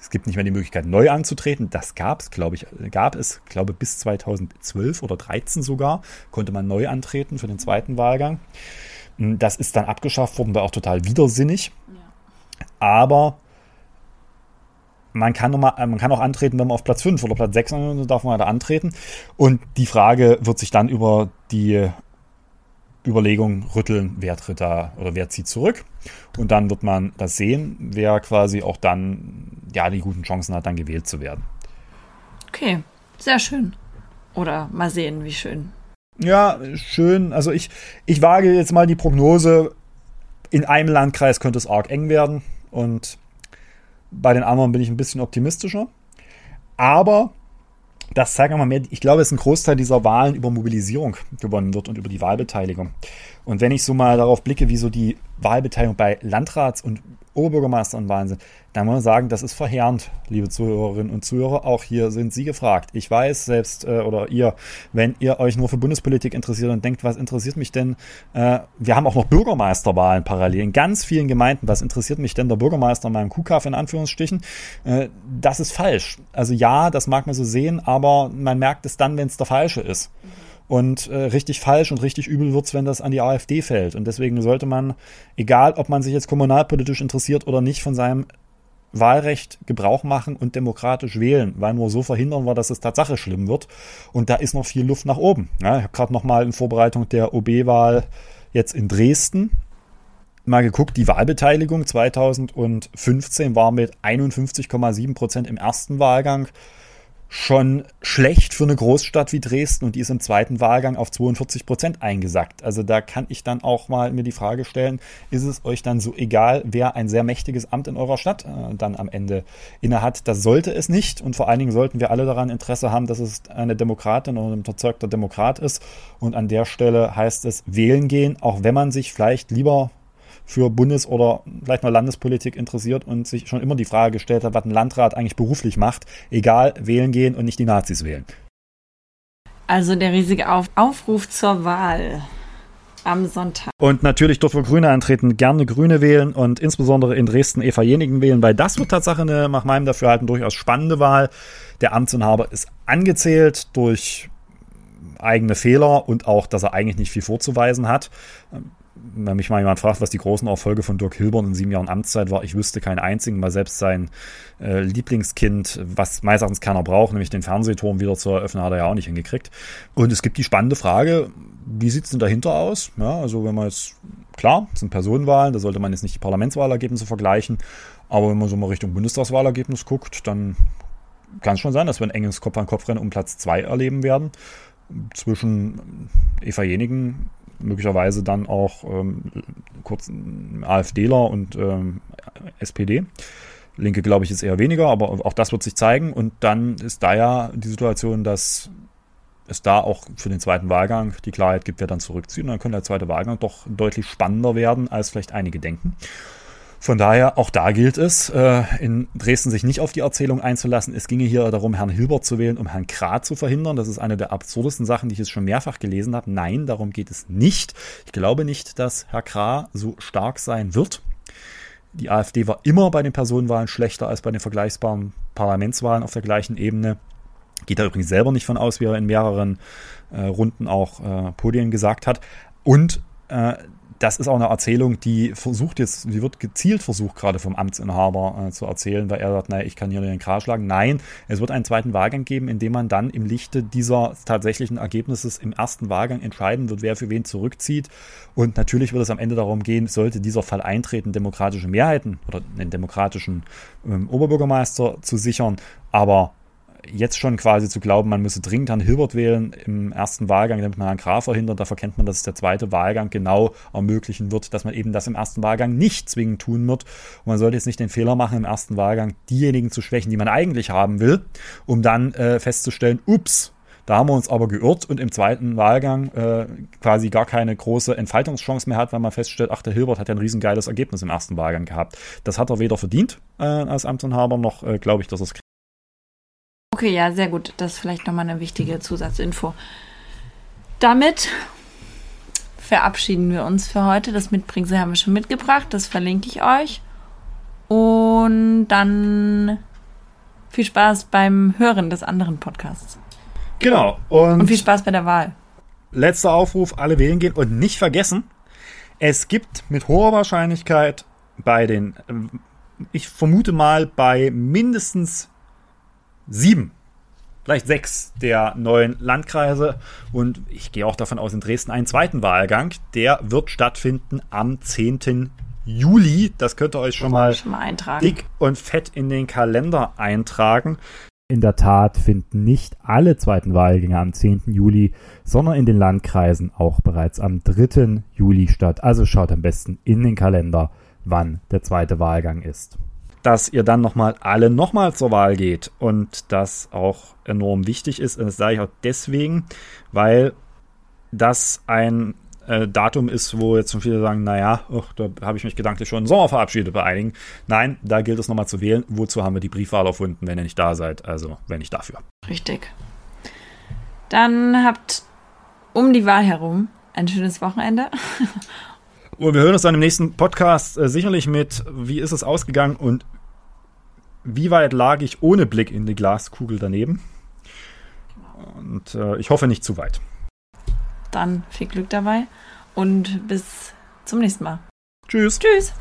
es gibt nicht mehr die Möglichkeit, neu anzutreten. Das gab es, glaube ich, gab es, glaube bis 2012 oder 2013 sogar, konnte man neu antreten für den zweiten Wahlgang. Hm, das ist dann abgeschafft worden, war auch total widersinnig. Ja. Aber man kann, noch mal, man kann auch antreten, wenn man auf Platz 5 oder Platz 6 ist, darf man da antreten. Und die Frage wird sich dann über die Überlegung rütteln, wer tritt da oder wer zieht zurück. Und dann wird man das sehen, wer quasi auch dann ja die guten Chancen hat, dann gewählt zu werden. Okay, sehr schön. Oder mal sehen, wie schön. Ja, schön. Also ich, ich wage jetzt mal die Prognose, in einem Landkreis könnte es arg eng werden und bei den anderen bin ich ein bisschen optimistischer. Aber das zeigt einmal mehr, ich glaube, ist ein Großteil dieser Wahlen über Mobilisierung gewonnen wird und über die Wahlbeteiligung. Und wenn ich so mal darauf blicke, wie so die Wahlbeteiligung bei Landrats- und Oberbürgermeisternwahlen sind, dann muss man sagen, das ist verheerend, liebe Zuhörerinnen und Zuhörer. Auch hier sind Sie gefragt. Ich weiß selbst, äh, oder ihr, wenn ihr euch nur für Bundespolitik interessiert und denkt, was interessiert mich denn? Äh, wir haben auch noch Bürgermeisterwahlen parallel in ganz vielen Gemeinden. Was interessiert mich denn der Bürgermeister in meinem Kuhkaff in Anführungsstrichen? Äh, das ist falsch. Also ja, das mag man so sehen, aber man merkt es dann, wenn es der falsche ist. Mhm. Und äh, richtig falsch und richtig übel wird's, wenn das an die AfD fällt. Und deswegen sollte man, egal ob man sich jetzt kommunalpolitisch interessiert oder nicht, von seinem Wahlrecht Gebrauch machen und demokratisch wählen, weil nur so verhindern wir, dass es Tatsache schlimm wird. Und da ist noch viel Luft nach oben. Ja, ich habe gerade noch mal in Vorbereitung der OB-Wahl jetzt in Dresden mal geguckt, die Wahlbeteiligung 2015 war mit 51,7 Prozent im ersten Wahlgang schon schlecht für eine Großstadt wie Dresden und die ist im zweiten Wahlgang auf 42 Prozent eingesackt. Also da kann ich dann auch mal mir die Frage stellen, ist es euch dann so egal, wer ein sehr mächtiges Amt in eurer Stadt äh, dann am Ende innehat? Das sollte es nicht und vor allen Dingen sollten wir alle daran Interesse haben, dass es eine Demokratin oder ein überzeugter Demokrat ist und an der Stelle heißt es wählen gehen, auch wenn man sich vielleicht lieber für Bundes- oder vielleicht mal Landespolitik interessiert und sich schon immer die Frage gestellt hat, was ein Landrat eigentlich beruflich macht, egal, wählen gehen und nicht die Nazis wählen. Also der riesige Auf Aufruf zur Wahl am Sonntag. Und natürlich dort, wo Grüne antreten, gerne Grüne wählen und insbesondere in Dresden Eva Jenigen wählen, weil das wird Tatsache eine, nach meinem Dafürhalten, durchaus spannende Wahl. Der Amtsinhaber ist angezählt durch eigene Fehler und auch, dass er eigentlich nicht viel vorzuweisen hat wenn mich mal jemand fragt, was die großen Erfolge von Dirk Hilbern in sieben Jahren Amtszeit war, ich wüsste keinen einzigen, weil selbst sein äh, Lieblingskind, was meines Erachtens keiner braucht, nämlich den Fernsehturm wieder zu eröffnen, hat er ja auch nicht hingekriegt. Und es gibt die spannende Frage, wie sieht es denn dahinter aus? Ja, also wenn man jetzt, klar, es sind Personenwahlen, da sollte man jetzt nicht die Parlamentswahlergebnisse vergleichen, aber wenn man so mal Richtung Bundestagswahlergebnis guckt, dann kann es schon sein, dass wir ein enges Kopf-an-Kopf-Rennen um Platz zwei erleben werden. Zwischen Eva Jenigen, möglicherweise dann auch ähm, kurz AfDler und ähm, SPD. Linke glaube ich ist eher weniger, aber auch das wird sich zeigen. Und dann ist da ja die Situation, dass es da auch für den zweiten Wahlgang die Klarheit gibt, wer dann zurückzieht. Und dann könnte der zweite Wahlgang doch deutlich spannender werden, als vielleicht einige denken. Von daher, auch da gilt es, äh, in Dresden sich nicht auf die Erzählung einzulassen. Es ginge hier darum, Herrn Hilbert zu wählen, um Herrn Krat zu verhindern. Das ist eine der absurdesten Sachen, die ich jetzt schon mehrfach gelesen habe. Nein, darum geht es nicht. Ich glaube nicht, dass Herr Krat so stark sein wird. Die AfD war immer bei den Personenwahlen schlechter als bei den vergleichbaren Parlamentswahlen auf der gleichen Ebene. Geht da übrigens selber nicht von aus, wie er in mehreren äh, Runden auch äh, Podien gesagt hat. Und äh, das ist auch eine Erzählung, die versucht jetzt, die wird gezielt versucht, gerade vom Amtsinhaber äh, zu erzählen, weil er sagt, naja, ich kann hier den Krar schlagen. Nein, es wird einen zweiten Wahlgang geben, in dem man dann im Lichte dieser tatsächlichen Ergebnisses im ersten Wahlgang entscheiden wird, wer für wen zurückzieht. Und natürlich wird es am Ende darum gehen, sollte dieser Fall eintreten, demokratische Mehrheiten oder einen demokratischen ähm, Oberbürgermeister zu sichern. Aber jetzt schon quasi zu glauben, man müsse dringend Herrn Hilbert wählen im ersten Wahlgang, damit man Herrn Graf verhindert, da verkennt man, dass es der zweite Wahlgang genau ermöglichen wird, dass man eben das im ersten Wahlgang nicht zwingend tun wird. Und man sollte jetzt nicht den Fehler machen, im ersten Wahlgang diejenigen zu schwächen, die man eigentlich haben will, um dann äh, festzustellen, ups, da haben wir uns aber geirrt und im zweiten Wahlgang äh, quasi gar keine große Entfaltungschance mehr hat, weil man feststellt, ach, der Hilbert hat ja ein riesengeiles Ergebnis im ersten Wahlgang gehabt. Das hat er weder verdient äh, als Amtsinhaber, noch äh, glaube ich, dass er es Okay, ja, sehr gut. Das ist vielleicht nochmal eine wichtige Zusatzinfo. Damit verabschieden wir uns für heute. Das Mitbringsel haben wir schon mitgebracht. Das verlinke ich euch. Und dann viel Spaß beim Hören des anderen Podcasts. Genau. Und, und viel Spaß bei der Wahl. Letzter Aufruf, alle wählen gehen und nicht vergessen, es gibt mit hoher Wahrscheinlichkeit bei den, ich vermute mal, bei mindestens sieben, vielleicht sechs der neuen Landkreise. Und ich gehe auch davon aus, in Dresden einen zweiten Wahlgang. Der wird stattfinden am 10. Juli. Das könnt ihr euch schon mal, schon mal dick und fett in den Kalender eintragen. In der Tat finden nicht alle zweiten Wahlgänge am 10. Juli, sondern in den Landkreisen auch bereits am 3. Juli statt. Also schaut am besten in den Kalender, wann der zweite Wahlgang ist dass ihr dann nochmal alle nochmal zur Wahl geht und das auch enorm wichtig ist. Und das sage ich auch deswegen, weil das ein äh, Datum ist, wo jetzt schon viele sagen, naja, oh, da habe ich mich gedanklich schon im Sommer verabschiedet bei einigen. Nein, da gilt es nochmal zu wählen. Wozu haben wir die Briefwahl erfunden, wenn ihr nicht da seid? Also, wenn nicht dafür. Richtig. Dann habt um die Wahl herum ein schönes Wochenende Und wir hören uns dann im nächsten Podcast äh, sicherlich mit, wie ist es ausgegangen und wie weit lag ich ohne Blick in die Glaskugel daneben. Und äh, ich hoffe nicht zu weit. Dann viel Glück dabei und bis zum nächsten Mal. Tschüss. Tschüss.